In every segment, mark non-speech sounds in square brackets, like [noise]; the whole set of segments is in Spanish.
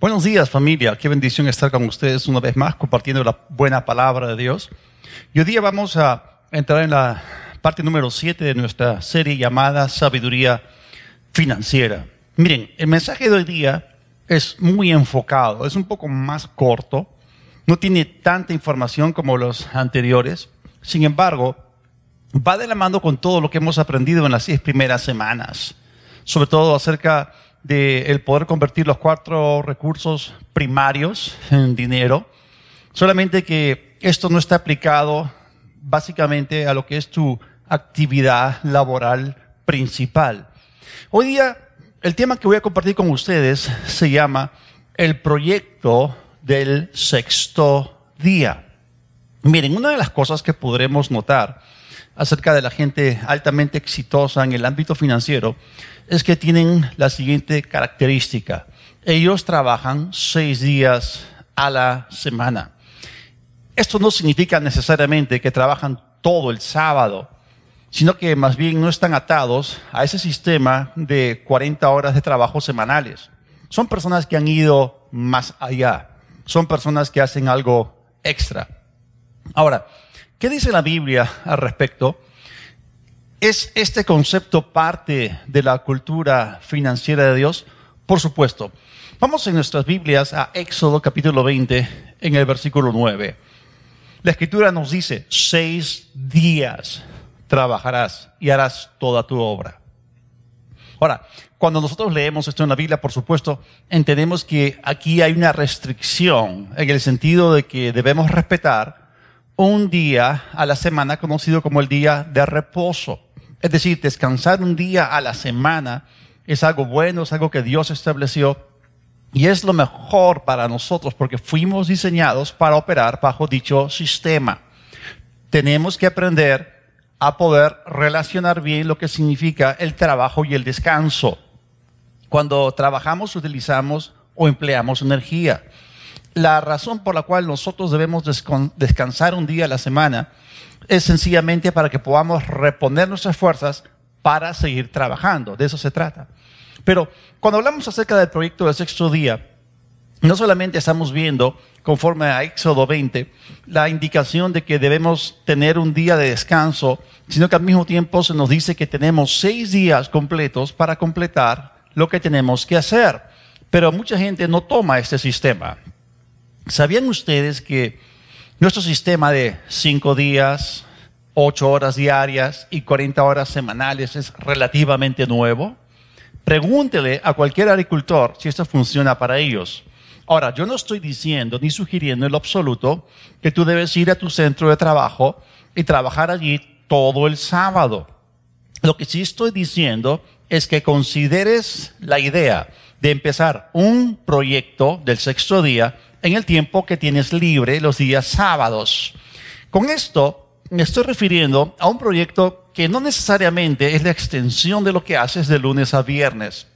Buenos días familia, qué bendición estar con ustedes una vez más compartiendo la buena palabra de Dios. Y hoy día vamos a entrar en la parte número 7 de nuestra serie llamada Sabiduría Financiera. Miren, el mensaje de hoy día es muy enfocado, es un poco más corto, no tiene tanta información como los anteriores, sin embargo, va de la mano con todo lo que hemos aprendido en las seis primeras semanas, sobre todo acerca de el poder convertir los cuatro recursos primarios en dinero, solamente que esto no está aplicado básicamente a lo que es tu actividad laboral principal. Hoy día el tema que voy a compartir con ustedes se llama el proyecto del sexto día. Miren, una de las cosas que podremos notar acerca de la gente altamente exitosa en el ámbito financiero es que tienen la siguiente característica. Ellos trabajan seis días a la semana. Esto no significa necesariamente que trabajan todo el sábado, sino que más bien no están atados a ese sistema de 40 horas de trabajo semanales. Son personas que han ido más allá. Son personas que hacen algo extra. Ahora, ¿qué dice la Biblia al respecto? ¿Es este concepto parte de la cultura financiera de Dios? Por supuesto. Vamos en nuestras Biblias a Éxodo capítulo 20 en el versículo 9. La escritura nos dice, seis días trabajarás y harás toda tu obra. Ahora, cuando nosotros leemos esto en la Biblia, por supuesto, entendemos que aquí hay una restricción en el sentido de que debemos respetar un día a la semana conocido como el día de reposo. Es decir, descansar un día a la semana es algo bueno, es algo que Dios estableció y es lo mejor para nosotros porque fuimos diseñados para operar bajo dicho sistema. Tenemos que aprender a poder relacionar bien lo que significa el trabajo y el descanso. Cuando trabajamos utilizamos o empleamos energía. La razón por la cual nosotros debemos descansar un día a la semana es sencillamente para que podamos reponer nuestras fuerzas para seguir trabajando. De eso se trata. Pero cuando hablamos acerca del proyecto del sexto día, no solamente estamos viendo, conforme a Éxodo 20, la indicación de que debemos tener un día de descanso, sino que al mismo tiempo se nos dice que tenemos seis días completos para completar lo que tenemos que hacer. Pero mucha gente no toma este sistema. ¿Sabían ustedes que nuestro sistema de cinco días, ocho horas diarias y 40 horas semanales es relativamente nuevo. Pregúntele a cualquier agricultor si esto funciona para ellos. Ahora, yo no estoy diciendo ni sugiriendo en lo absoluto que tú debes ir a tu centro de trabajo y trabajar allí todo el sábado. Lo que sí estoy diciendo es que consideres la idea de empezar un proyecto del sexto día en el tiempo que tienes libre los días sábados. Con esto me estoy refiriendo a un proyecto que no necesariamente es la extensión de lo que haces de lunes a viernes,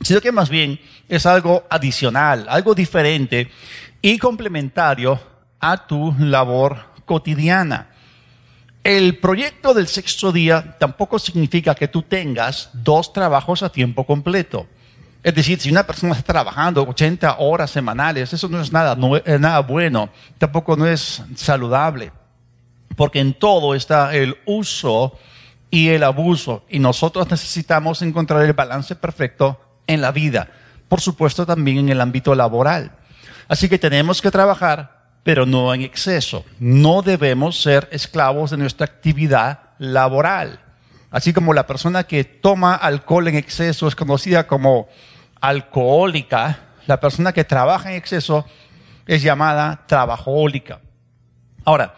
sino que más bien es algo adicional, algo diferente y complementario a tu labor cotidiana. El proyecto del sexto día tampoco significa que tú tengas dos trabajos a tiempo completo. Es decir, si una persona está trabajando 80 horas semanales, eso no es nada, no es nada bueno, tampoco no es saludable, porque en todo está el uso y el abuso, y nosotros necesitamos encontrar el balance perfecto en la vida, por supuesto también en el ámbito laboral. Así que tenemos que trabajar, pero no en exceso. No debemos ser esclavos de nuestra actividad laboral. Así como la persona que toma alcohol en exceso es conocida como alcohólica, la persona que trabaja en exceso es llamada trabajólica. Ahora,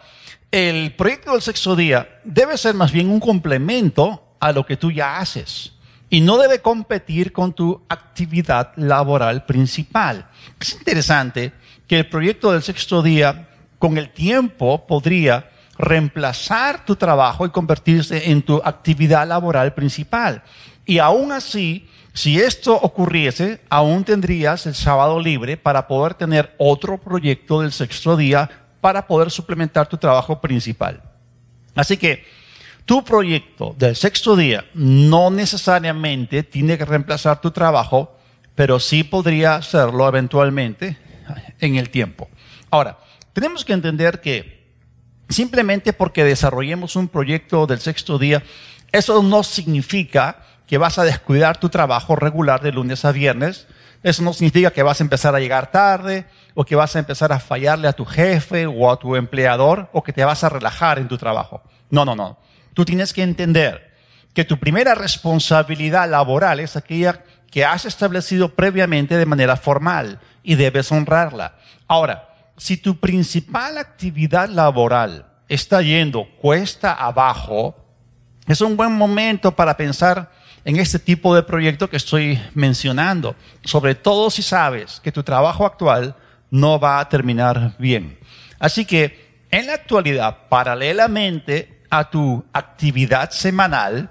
el proyecto del sexto día debe ser más bien un complemento a lo que tú ya haces y no debe competir con tu actividad laboral principal. Es interesante que el proyecto del sexto día con el tiempo podría reemplazar tu trabajo y convertirse en tu actividad laboral principal. Y aún así, si esto ocurriese, aún tendrías el sábado libre para poder tener otro proyecto del sexto día para poder suplementar tu trabajo principal. Así que tu proyecto del sexto día no necesariamente tiene que reemplazar tu trabajo pero sí podría hacerlo eventualmente en el tiempo. Ahora, tenemos que entender que simplemente porque desarrollemos un proyecto del sexto día, eso no significa que vas a descuidar tu trabajo regular de lunes a viernes. Eso no significa que vas a empezar a llegar tarde o que vas a empezar a fallarle a tu jefe o a tu empleador o que te vas a relajar en tu trabajo. No, no, no. Tú tienes que entender que tu primera responsabilidad laboral es aquella que has establecido previamente de manera formal y debes honrarla. Ahora, si tu principal actividad laboral está yendo cuesta abajo, es un buen momento para pensar en este tipo de proyecto que estoy mencionando, sobre todo si sabes que tu trabajo actual no va a terminar bien. Así que en la actualidad, paralelamente a tu actividad semanal,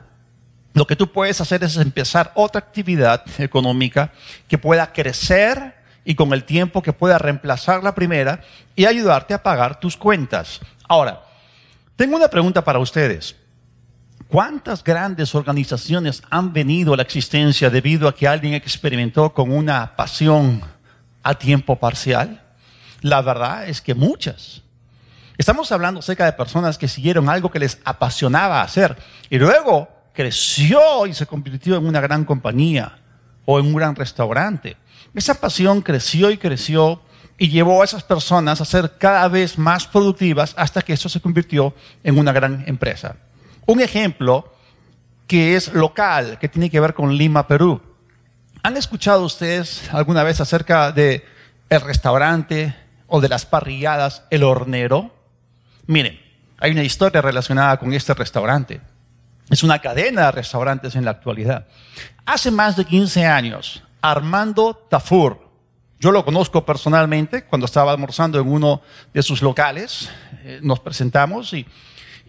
lo que tú puedes hacer es empezar otra actividad económica que pueda crecer y con el tiempo que pueda reemplazar la primera y ayudarte a pagar tus cuentas. Ahora, tengo una pregunta para ustedes. ¿Cuántas grandes organizaciones han venido a la existencia debido a que alguien experimentó con una pasión a tiempo parcial? La verdad es que muchas. Estamos hablando acerca de personas que siguieron algo que les apasionaba hacer y luego creció y se convirtió en una gran compañía o en un gran restaurante. Esa pasión creció y creció y llevó a esas personas a ser cada vez más productivas hasta que eso se convirtió en una gran empresa. Un ejemplo que es local, que tiene que ver con Lima, Perú. ¿Han escuchado ustedes alguna vez acerca de el restaurante o de las parrilladas El Hornero? Miren, hay una historia relacionada con este restaurante. Es una cadena de restaurantes en la actualidad. Hace más de 15 años, Armando Tafur, yo lo conozco personalmente, cuando estaba almorzando en uno de sus locales, eh, nos presentamos y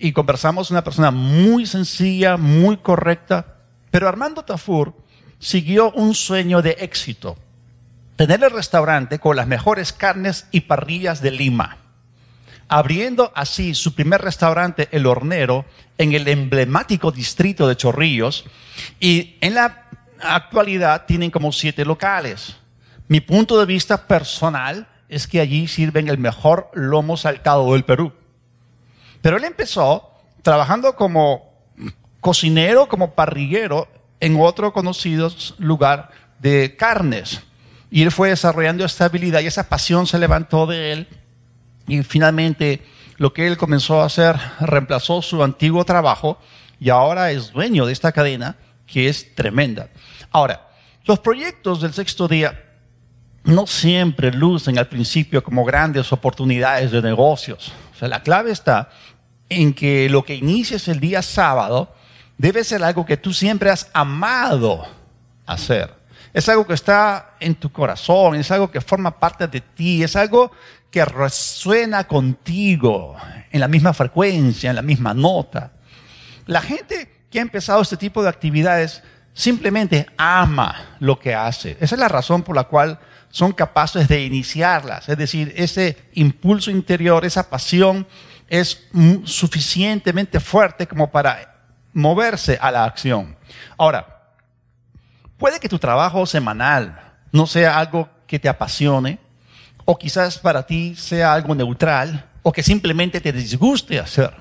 y conversamos, una persona muy sencilla, muy correcta, pero Armando Tafur siguió un sueño de éxito, tener el restaurante con las mejores carnes y parrillas de Lima, abriendo así su primer restaurante, El Hornero, en el emblemático distrito de Chorrillos, y en la actualidad tienen como siete locales. Mi punto de vista personal es que allí sirven el mejor lomo saltado del Perú. Pero él empezó trabajando como cocinero, como parrillero en otro conocido lugar de carnes. Y él fue desarrollando esta habilidad y esa pasión se levantó de él. Y finalmente lo que él comenzó a hacer reemplazó su antiguo trabajo y ahora es dueño de esta cadena que es tremenda. Ahora, los proyectos del sexto día no siempre lucen al principio como grandes oportunidades de negocios. O sea, la clave está en que lo que inicies el día sábado debe ser algo que tú siempre has amado hacer. Es algo que está en tu corazón, es algo que forma parte de ti, es algo que resuena contigo en la misma frecuencia, en la misma nota. La gente que ha empezado este tipo de actividades simplemente ama lo que hace. Esa es la razón por la cual son capaces de iniciarlas. Es decir, ese impulso interior, esa pasión es suficientemente fuerte como para moverse a la acción. Ahora, puede que tu trabajo semanal no sea algo que te apasione, o quizás para ti sea algo neutral, o que simplemente te disguste hacer.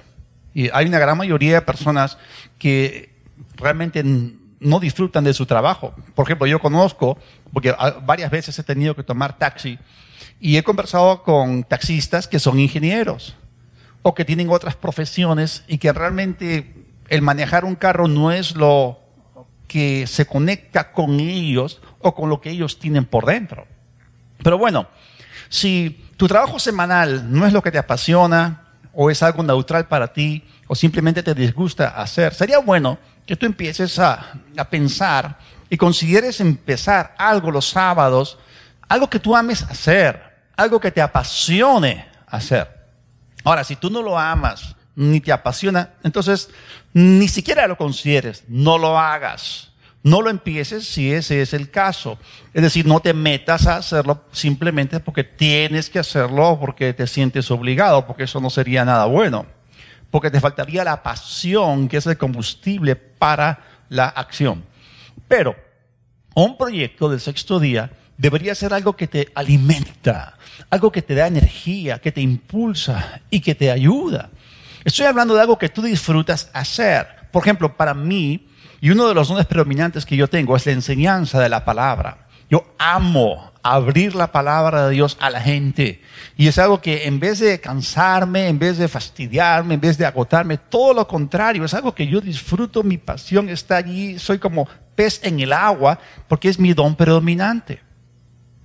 Y hay una gran mayoría de personas que realmente no disfrutan de su trabajo. Por ejemplo, yo conozco, porque varias veces he tenido que tomar taxi, y he conversado con taxistas que son ingenieros o que tienen otras profesiones y que realmente el manejar un carro no es lo que se conecta con ellos o con lo que ellos tienen por dentro. Pero bueno, si tu trabajo semanal no es lo que te apasiona o es algo neutral para ti o simplemente te disgusta hacer, sería bueno que tú empieces a, a pensar y consideres empezar algo los sábados, algo que tú ames hacer, algo que te apasione hacer. Ahora, si tú no lo amas ni te apasiona, entonces ni siquiera lo consideres, no lo hagas. No lo empieces si ese es el caso. Es decir, no te metas a hacerlo simplemente porque tienes que hacerlo porque te sientes obligado, porque eso no sería nada bueno. Porque te faltaría la pasión, que es el combustible para la acción. Pero un proyecto del sexto día debería ser algo que te alimenta, algo que te da energía, que te impulsa y que te ayuda. Estoy hablando de algo que tú disfrutas hacer. Por ejemplo, para mí, y uno de los dones predominantes que yo tengo es la enseñanza de la palabra. Yo amo abrir la palabra de Dios a la gente. Y es algo que en vez de cansarme, en vez de fastidiarme, en vez de agotarme, todo lo contrario, es algo que yo disfruto, mi pasión está allí, soy como pez en el agua, porque es mi don predominante.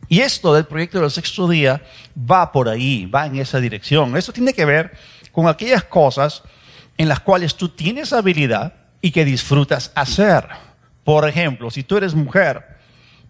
Y esto del proyecto del sexto día va por ahí, va en esa dirección. Esto tiene que ver con aquellas cosas en las cuales tú tienes habilidad y que disfrutas hacer. Por ejemplo, si tú eres mujer,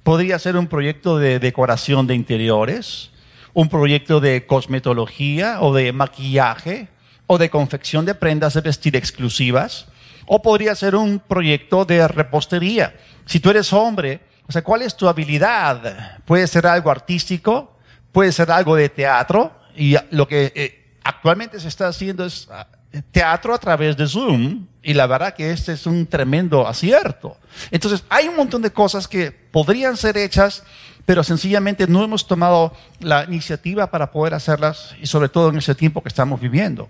podría ser un proyecto de decoración de interiores, un proyecto de cosmetología o de maquillaje o de confección de prendas de vestir exclusivas, o podría ser un proyecto de repostería. Si tú eres hombre, o sea, ¿cuál es tu habilidad? Puede ser algo artístico, puede ser algo de teatro, y lo que eh, actualmente se está haciendo es ah, teatro a través de Zoom, y la verdad que este es un tremendo acierto. Entonces, hay un montón de cosas que podrían ser hechas, pero sencillamente no hemos tomado la iniciativa para poder hacerlas, y sobre todo en ese tiempo que estamos viviendo.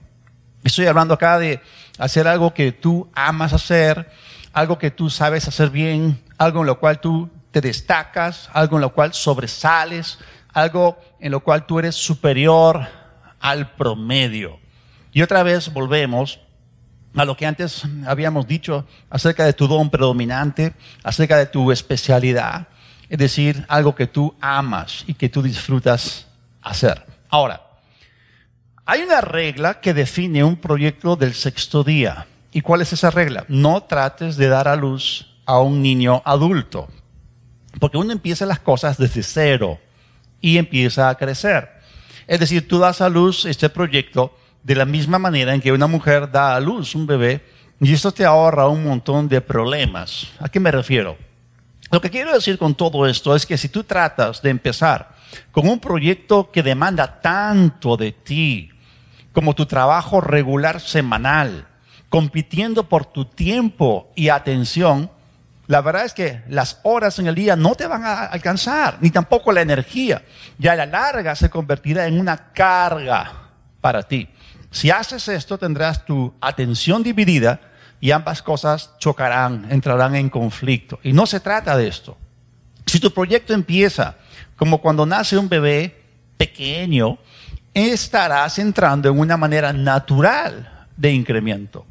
Estoy hablando acá de hacer algo que tú amas hacer, algo que tú sabes hacer bien, algo en lo cual tú destacas, algo en lo cual sobresales, algo en lo cual tú eres superior al promedio. Y otra vez volvemos a lo que antes habíamos dicho acerca de tu don predominante, acerca de tu especialidad, es decir, algo que tú amas y que tú disfrutas hacer. Ahora, hay una regla que define un proyecto del sexto día. ¿Y cuál es esa regla? No trates de dar a luz a un niño adulto. Porque uno empieza las cosas desde cero y empieza a crecer. Es decir, tú das a luz este proyecto de la misma manera en que una mujer da a luz un bebé y esto te ahorra un montón de problemas. ¿A qué me refiero? Lo que quiero decir con todo esto es que si tú tratas de empezar con un proyecto que demanda tanto de ti, como tu trabajo regular semanal, compitiendo por tu tiempo y atención, la verdad es que las horas en el día no te van a alcanzar, ni tampoco la energía. Ya a la larga se convertirá en una carga para ti. Si haces esto, tendrás tu atención dividida y ambas cosas chocarán, entrarán en conflicto. Y no se trata de esto. Si tu proyecto empieza como cuando nace un bebé pequeño, estarás entrando en una manera natural de incremento.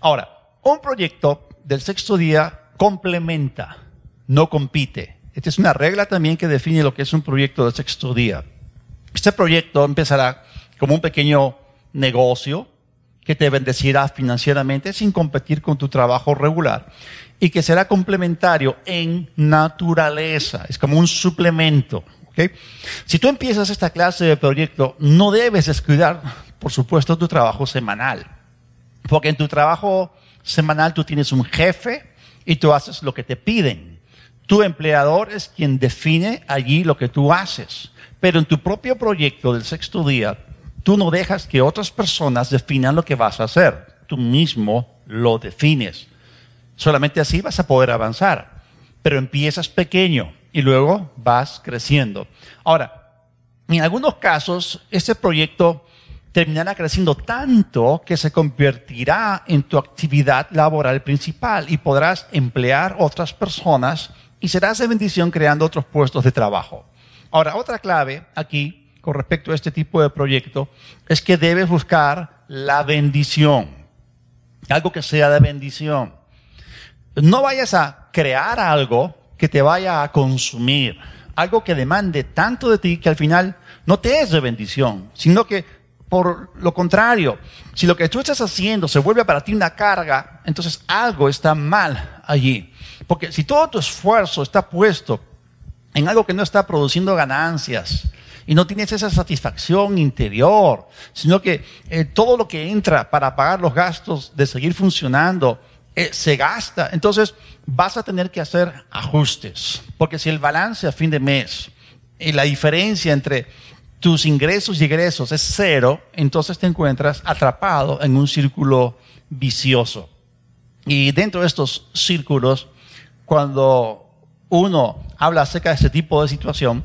Ahora, un proyecto del sexto día complementa, no compite. Esta es una regla también que define lo que es un proyecto de sexto día. Este proyecto empezará como un pequeño negocio que te bendecirá financieramente sin competir con tu trabajo regular y que será complementario en naturaleza. Es como un suplemento. Si tú empiezas esta clase de proyecto, no debes descuidar, por supuesto, tu trabajo semanal. Porque en tu trabajo semanal tú tienes un jefe, y tú haces lo que te piden. Tu empleador es quien define allí lo que tú haces. Pero en tu propio proyecto del sexto día, tú no dejas que otras personas definan lo que vas a hacer. Tú mismo lo defines. Solamente así vas a poder avanzar. Pero empiezas pequeño y luego vas creciendo. Ahora, en algunos casos, ese proyecto terminará creciendo tanto que se convertirá en tu actividad laboral principal y podrás emplear otras personas y serás de bendición creando otros puestos de trabajo. Ahora, otra clave aquí con respecto a este tipo de proyecto es que debes buscar la bendición, algo que sea de bendición. No vayas a crear algo que te vaya a consumir, algo que demande tanto de ti que al final no te es de bendición, sino que por lo contrario, si lo que tú estás haciendo se vuelve para ti una carga, entonces algo está mal allí. Porque si todo tu esfuerzo está puesto en algo que no está produciendo ganancias y no tienes esa satisfacción interior, sino que eh, todo lo que entra para pagar los gastos de seguir funcionando eh, se gasta, entonces vas a tener que hacer ajustes. Porque si el balance a fin de mes y la diferencia entre tus ingresos y egresos es cero, entonces te encuentras atrapado en un círculo vicioso. Y dentro de estos círculos, cuando uno habla acerca de este tipo de situación,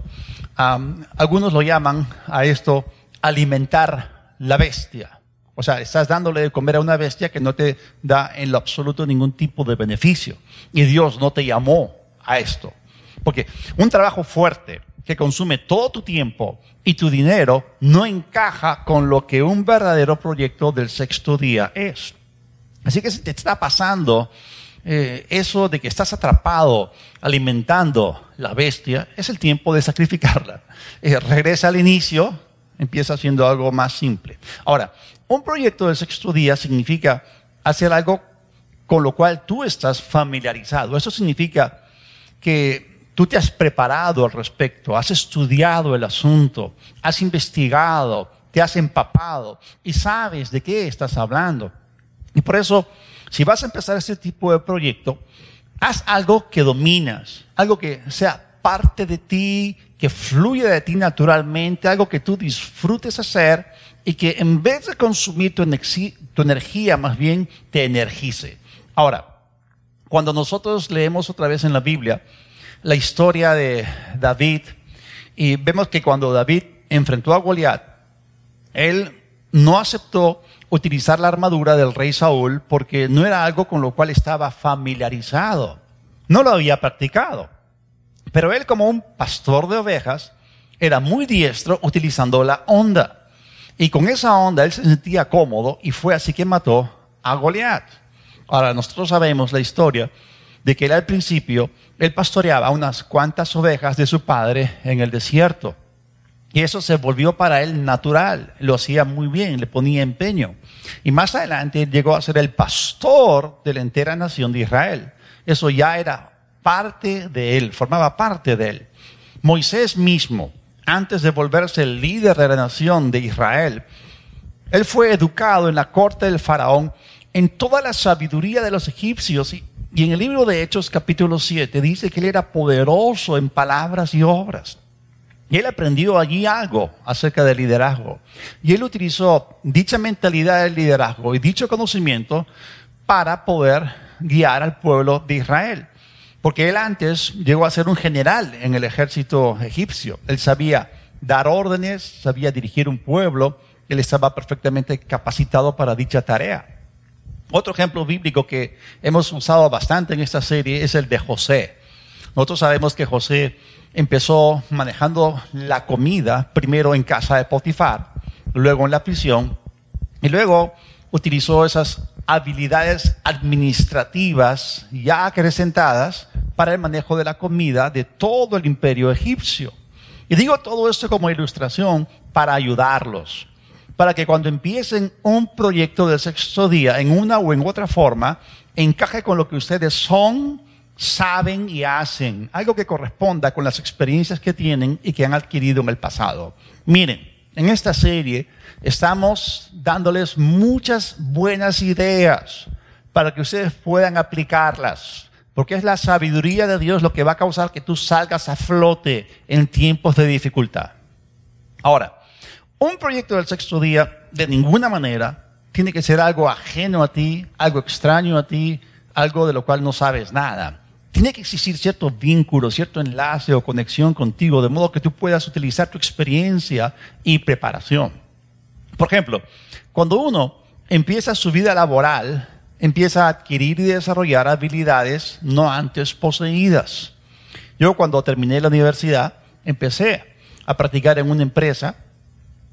algunos lo llaman a esto alimentar la bestia. O sea, estás dándole de comer a una bestia que no te da en lo absoluto ningún tipo de beneficio. Y Dios no te llamó a esto. Porque un trabajo fuerte que consume todo tu tiempo y tu dinero no encaja con lo que un verdadero proyecto del sexto día es. Así que si te está pasando eh, eso de que estás atrapado alimentando la bestia, es el tiempo de sacrificarla. [laughs] Eh, regresa al inicio, empieza haciendo algo más simple. Ahora, un proyecto del sexto día significa hacer algo con lo cual tú estás familiarizado. Eso significa que tú te has preparado al respecto, has estudiado el asunto, has investigado, te has empapado y sabes de qué estás hablando. Y por eso, si vas a empezar este tipo de proyecto, haz algo que dominas, algo que sea parte de ti, que fluya de ti naturalmente, algo que tú disfrutes hacer y que en vez de consumir tu, tu energía, más bien te energice. Ahora, cuando nosotros leemos otra vez en la Biblia la historia de David y vemos que cuando David enfrentó a Goliat, él no aceptó utilizar la armadura del rey Saúl porque no era algo con lo cual estaba familiarizado, no lo había practicado. Pero él como un pastor de ovejas era muy diestro utilizando la onda. Y con esa onda él se sentía cómodo y fue así que mató a Goliat. Ahora nosotros sabemos la historia de que él al principio, él pastoreaba unas cuantas ovejas de su padre en el desierto. Y eso se volvió para él natural, lo hacía muy bien, le ponía empeño. Y más adelante llegó a ser el pastor de la entera nación de Israel. Eso ya era parte de él, formaba parte de él. Moisés mismo, antes de volverse el líder de la nación de Israel, él fue educado en la corte del faraón en toda la sabiduría de los egipcios y, en el libro de Hechos capítulo 7 dice que él era poderoso en palabras y obras. Y él aprendió allí algo acerca del liderazgo. Y él utilizó dicha mentalidad del liderazgo y dicho conocimiento para poder guiar al pueblo de Israel. Porque él antes llegó a ser un general en el ejército egipcio. Él sabía dar órdenes, sabía dirigir un pueblo, él estaba perfectamente capacitado para dicha tarea. Otro ejemplo bíblico que hemos usado bastante en esta serie es el de José. Nosotros sabemos que José empezó manejando la comida primero en casa de Potifar, luego en la prisión, y luego utilizó esas habilidades administrativas ya acrecentadas para el manejo de la comida de todo el imperio egipcio. Y digo todo esto como ilustración para ayudarlos, para que cuando empiecen un proyecto del sexto día en una o en otra forma, encaje con lo que ustedes son, saben y hacen, algo que corresponda con las experiencias que tienen y que han adquirido en el pasado. Miren, en esta serie estamos dándoles muchas buenas ideas para que ustedes puedan aplicarlas. Porque es la sabiduría de Dios lo que va a causar que tú salgas a flote en tiempos de dificultad. Ahora, un proyecto del sexto día de ninguna manera tiene que ser algo ajeno a ti, algo extraño a ti, algo de lo cual no sabes nada. Tiene que existir cierto vínculo, cierto enlace o conexión contigo, de modo que tú puedas utilizar tu experiencia y preparación. Por ejemplo, cuando uno empieza su vida laboral, empieza a adquirir y desarrollar habilidades no antes poseídas. Yo cuando terminé la universidad empecé a practicar en una empresa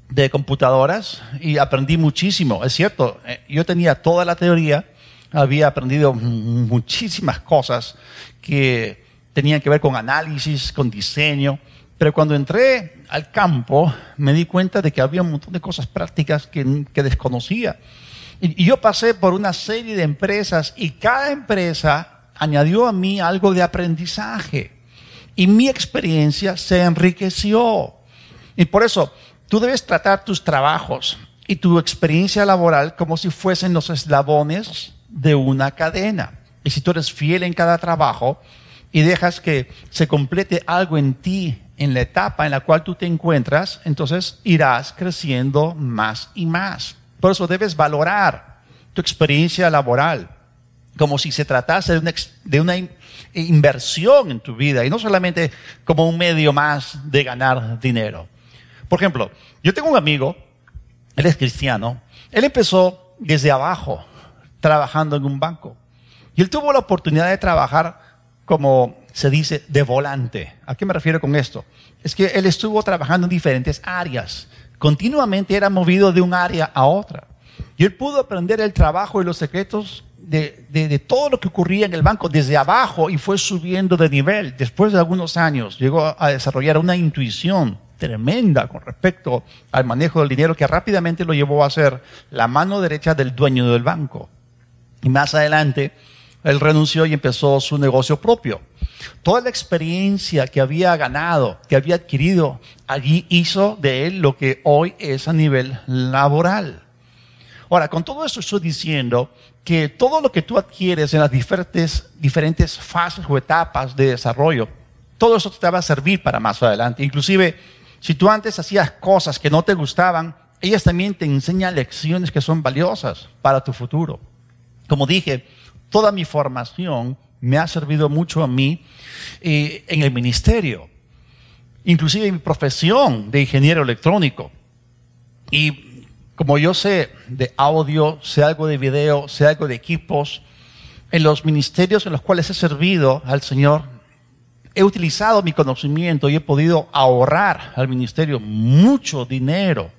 de computadoras y aprendí muchísimo. Es cierto, eh, yo tenía toda la teoría, había aprendido muchísimas cosas que tenían que ver con análisis, con diseño, pero cuando entré al campo me di cuenta de que había un montón de cosas prácticas que, desconocía. Y, y yo pasé por una serie de empresas y cada empresa añadió a mí algo de aprendizaje. Y mi experiencia se enriqueció. Y por eso tú debes tratar tus trabajos y tu experiencia laboral como si fuesen los eslabones de una cadena. Y si tú eres fiel en cada trabajo y dejas que se complete algo en ti en la etapa en la cual tú te encuentras, entonces irás creciendo más y más. Por eso debes valorar tu experiencia laboral, como si se tratase de una, inversión en tu vida y no solamente como un medio más de ganar dinero. Por ejemplo, yo tengo un amigo, él es cristiano, él empezó desde abajo, trabajando en un banco. Y él tuvo la oportunidad de trabajar como se dice, de volante. ¿A qué me refiero con esto? Es que él estuvo trabajando en diferentes áreas. Continuamente era movido de un área a otra. Y él pudo aprender el trabajo y los secretos de, de, todo lo que ocurría en el banco desde abajo y fue subiendo de nivel. Después de algunos años llegó a desarrollar una intuición tremenda con respecto al manejo del dinero que rápidamente lo llevó a ser la mano derecha del dueño del banco. Y más adelante, él renunció y empezó su negocio propio. Toda la experiencia que había ganado, que había adquirido, allí hizo de él lo que hoy es a nivel laboral. Ahora, con todo esto estoy diciendo que todo lo que tú adquieres en las diferentes, diferentes fases o etapas de desarrollo, todo eso te va a servir para más adelante. Inclusive, si tú antes hacías cosas que no te gustaban, ellas también te enseñan lecciones que son valiosas para tu futuro. Como dije, toda mi formación me ha servido mucho a mí eh, en el ministerio, inclusive en mi profesión de ingeniero electrónico. Y como yo sé de audio, sé algo de video, sé algo de equipos, en los ministerios en los cuales he servido al Señor, he utilizado mi conocimiento y he podido ahorrar al ministerio mucho dinero.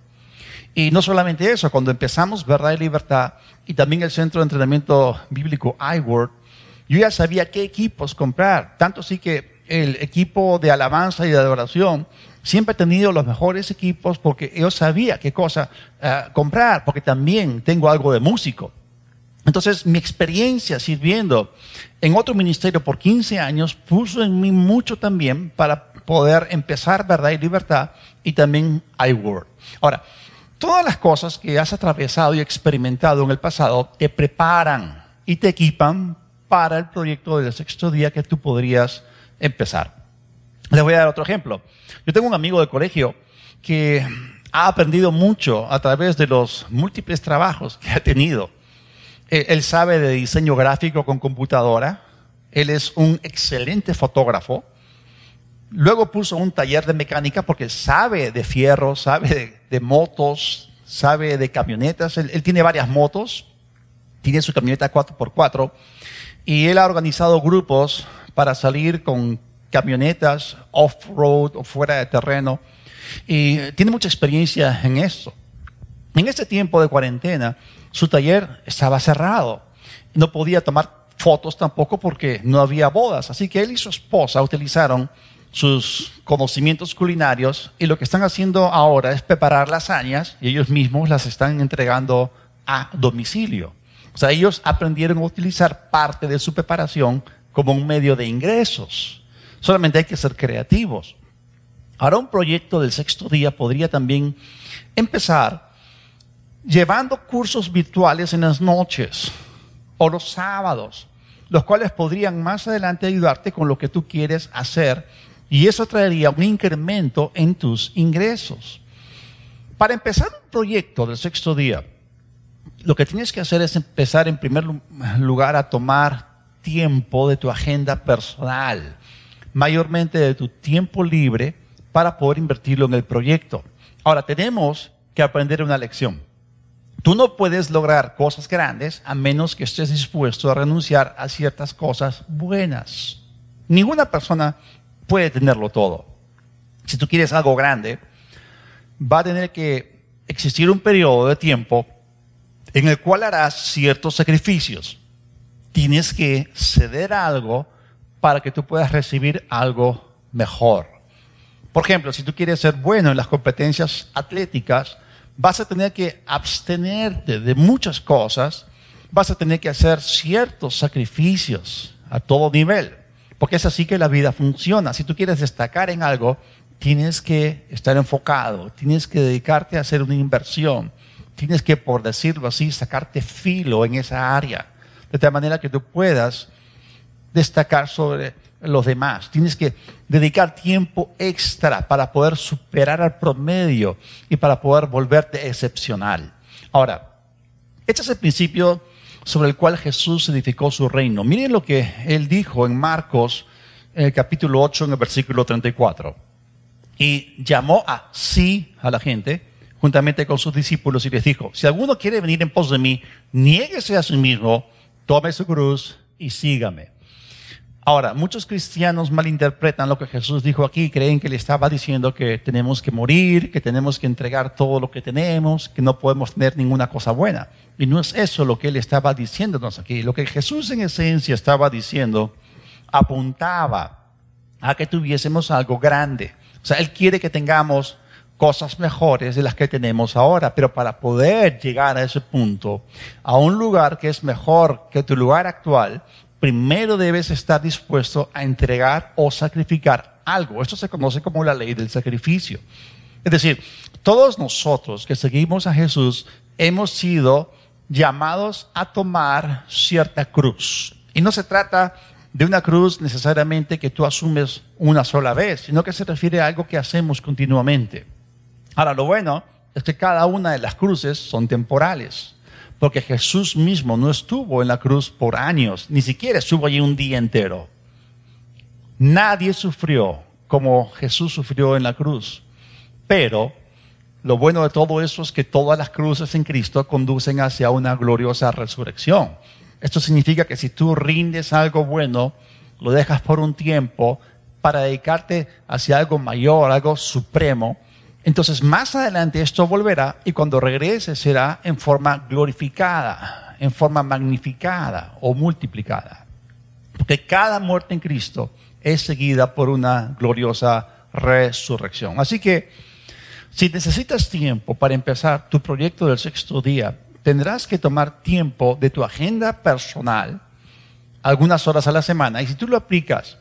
Y no solamente eso, cuando empezamos Verdad y Libertad y también el Centro de Entrenamiento Bíblico iWord, yo ya sabía qué equipos comprar. Tanto así que el equipo de alabanza y de adoración siempre he tenido los mejores equipos porque yo sabía qué cosa eh, comprar, porque también tengo algo de músico. Entonces, mi experiencia sirviendo en otro ministerio por 15 años puso en mí mucho también para poder empezar verdad y libertad y también iWord. Ahora, todas las cosas que has atravesado y experimentado en el pasado te preparan y te equipan para el proyecto del sexto día que tú podrías empezar. Les voy a dar otro ejemplo. Yo tengo un amigo de colegio que ha aprendido mucho a través de los múltiples trabajos que ha tenido. Él sabe de diseño gráfico con computadora. Él es un excelente fotógrafo. Luego puso un taller de mecánica porque sabe de fierro, sabe de, motos, sabe de camionetas. Él, él, tiene varias motos. Tiene su camioneta 4x4 y él ha organizado grupos para salir con camionetas off-road o fuera de terreno. Y tiene mucha experiencia en eso. En este tiempo de cuarentena, su taller estaba cerrado. No podía tomar fotos tampoco porque no había bodas. Así que él y su esposa utilizaron sus conocimientos culinarios y lo que están haciendo ahora es preparar lasañas y ellos mismos las están entregando a domicilio. O sea, ellos aprendieron a utilizar parte de su preparación como un medio de ingresos. Solamente hay que ser creativos. Ahora un proyecto del sexto día podría también empezar llevando cursos virtuales en las noches o los sábados, los cuales podrían más adelante ayudarte con lo que tú quieres hacer y eso traería un incremento en tus ingresos. Para empezar un proyecto del sexto día, lo que tienes que hacer es empezar en primer lugar a tomar tiempo de tu agenda personal, mayormente de tu tiempo libre, para poder invertirlo en el proyecto. Ahora, tenemos que aprender una lección. Tú no puedes lograr cosas grandes a menos que estés dispuesto a renunciar a ciertas cosas buenas. Ninguna persona puede tenerlo todo. Si tú quieres algo grande, va a tener que existir un periodo de tiempo en el cual harás ciertos sacrificios. Tienes que ceder algo para que tú puedas recibir algo mejor. Por ejemplo, si tú quieres ser bueno en las competencias atléticas, vas a tener que abstenerte de muchas cosas, vas a tener que hacer ciertos sacrificios a todo nivel, porque es así que la vida funciona. Si tú quieres destacar en algo, tienes que estar enfocado, tienes que dedicarte a hacer una inversión, tienes que, por decirlo así, sacarte filo en esa área, de tal manera que tú puedas destacar sobre los demás. Tienes que dedicar tiempo extra para poder superar al promedio y para poder volverte excepcional. Ahora, este es el principio sobre el cual Jesús edificó su reino. Miren lo que él dijo en Marcos, el capítulo 8, en el versículo 34. Y llamó a sí a la gente, juntamente con sus discípulos, y les dijo, si alguno quiere venir en pos de mí, niéguese a sí mismo, tome su cruz y sígame. Ahora, muchos cristianos malinterpretan lo que Jesús dijo aquí, creen que le estaba diciendo que tenemos que morir, que tenemos que entregar todo lo que tenemos, que no podemos tener ninguna cosa buena. Y no es eso lo que él estaba diciéndonos aquí. Lo que Jesús en esencia estaba diciendo apuntaba a que tuviésemos algo grande. O sea, él quiere que tengamos cosas mejores de las que tenemos ahora, pero para poder llegar a ese punto, a un lugar que es mejor que tu lugar actual, primero debes estar dispuesto a entregar o sacrificar algo. Esto se conoce como la ley del sacrificio. Es decir, todos nosotros que seguimos a Jesús hemos sido llamados a tomar cierta cruz. Y no se trata de una cruz necesariamente que tú asumes una sola vez, sino que se refiere a algo que hacemos continuamente. Ahora, lo bueno es que cada una de las cruces son temporales. Porque Jesús mismo no estuvo en la cruz por años, ni siquiera estuvo allí un día entero. Nadie sufrió como Jesús sufrió en la cruz. Pero lo bueno de todo eso es que todas las cruces en Cristo conducen hacia una gloriosa resurrección. Esto significa que si tú rindes algo bueno, lo dejas por un tiempo para dedicarte hacia algo mayor, algo supremo, entonces más adelante esto volverá y cuando regrese será en forma glorificada, en forma magnificada o multiplicada. Porque cada muerte en Cristo es seguida por una gloriosa resurrección. Así que si necesitas tiempo para empezar tu proyecto del sexto día, tendrás que tomar tiempo de tu agenda personal, algunas horas a la semana, y si tú lo aplicas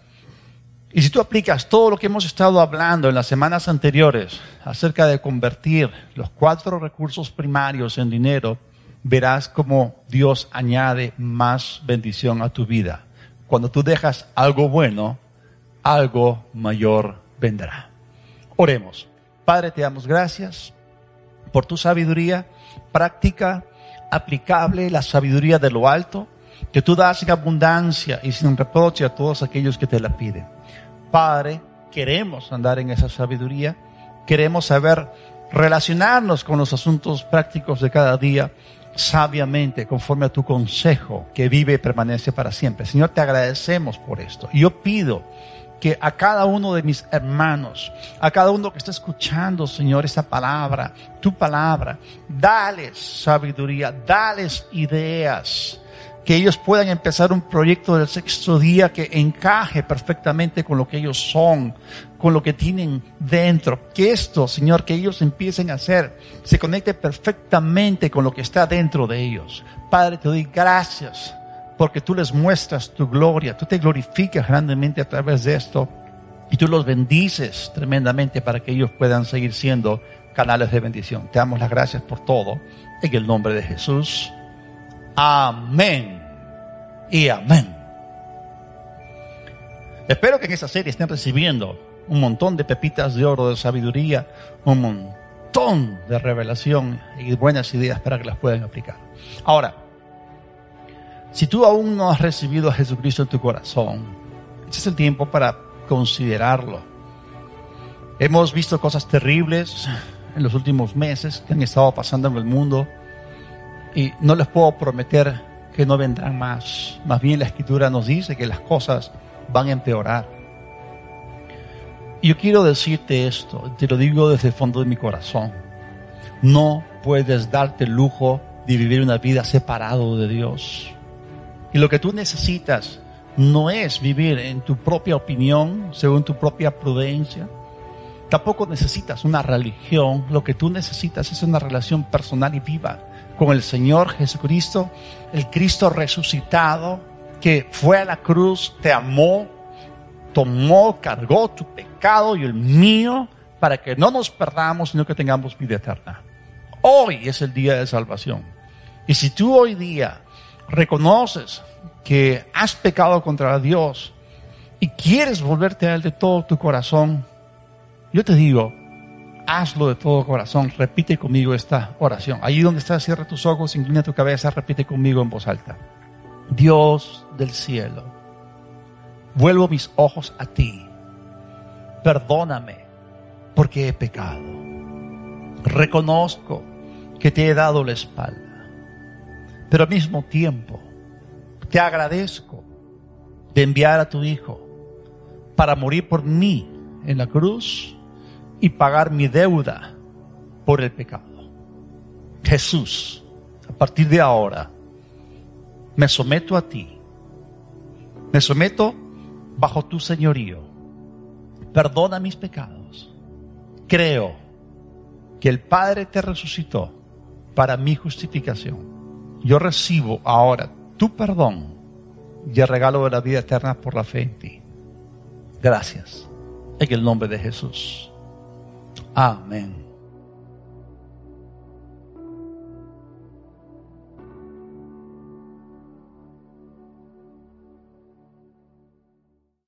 y si tú aplicas todo lo que hemos estado hablando en las semanas anteriores acerca de convertir los cuatro recursos primarios en dinero, verás cómo Dios añade más bendición a tu vida. Cuando tú dejas algo bueno, algo mayor vendrá. Oremos. Padre, te damos gracias por tu sabiduría práctica, aplicable, la sabiduría de lo alto, que tú das en abundancia y sin reproche a todos aquellos que te la piden. Padre, queremos andar en esa sabiduría, queremos saber relacionarnos con los asuntos prácticos de cada día sabiamente, conforme a tu consejo que vive y permanece para siempre. Señor, te agradecemos por esto. Y yo pido que a cada uno de mis hermanos, a cada uno que está escuchando, Señor, esta palabra, tu palabra, dales sabiduría, dales ideas que ellos puedan empezar un proyecto del sexto día que encaje perfectamente con lo que ellos son, con lo que tienen dentro. Que esto, Señor, que ellos empiecen a hacer, se conecte perfectamente con lo que está dentro de ellos. Padre, te doy gracias porque tú les muestras tu gloria, tú te glorificas grandemente a través de esto y tú los bendices tremendamente para que ellos puedan seguir siendo canales de bendición. Te damos las gracias por todo en el nombre de Jesús. Amén. Y amén. Espero que en esta serie estén recibiendo un montón de pepitas de oro de sabiduría, un montón de revelación y buenas ideas para que las puedan aplicar. Ahora, si tú aún no has recibido a Jesucristo en tu corazón, este es el tiempo para considerarlo. Hemos visto cosas terribles en los últimos meses que han estado pasando en el mundo y no les puedo prometer que no vendrán más. Más bien la escritura nos dice que las cosas van a empeorar. Yo quiero decirte esto, te lo digo desde el fondo de mi corazón. No puedes darte el lujo de vivir una vida separado de Dios. Y lo que tú necesitas no es vivir en tu propia opinión, según tu propia prudencia. Tampoco necesitas una religión. Lo que tú necesitas es una relación personal y viva con el Señor Jesucristo, el Cristo resucitado, que fue a la cruz, te amó, tomó, cargó tu pecado y el mío, para que no nos perdamos, sino que tengamos vida eterna. Hoy es el día de salvación. Y si tú hoy día reconoces que has pecado contra Dios y quieres volverte a Él de todo tu corazón, yo te digo, hazlo de todo corazón. Repite conmigo esta oración. Allí donde estás, cierra tus ojos, inclina tu cabeza, repite conmigo en voz alta. Dios del cielo, vuelvo mis ojos a ti. Perdóname porque he pecado. Reconozco que te he dado la espalda. Pero al mismo tiempo, te agradezco de enviar a tu Hijo para morir por mí en la cruz y pagar mi deuda por el pecado. Jesús, a partir de ahora, me someto a ti. Me someto bajo tu señorío. Perdona mis pecados. Creo que el Padre te resucitó para mi justificación. Yo recibo ahora tu perdón y el regalo de la vida eterna por la fe en ti. Gracias. En el nombre de Jesús. Amén.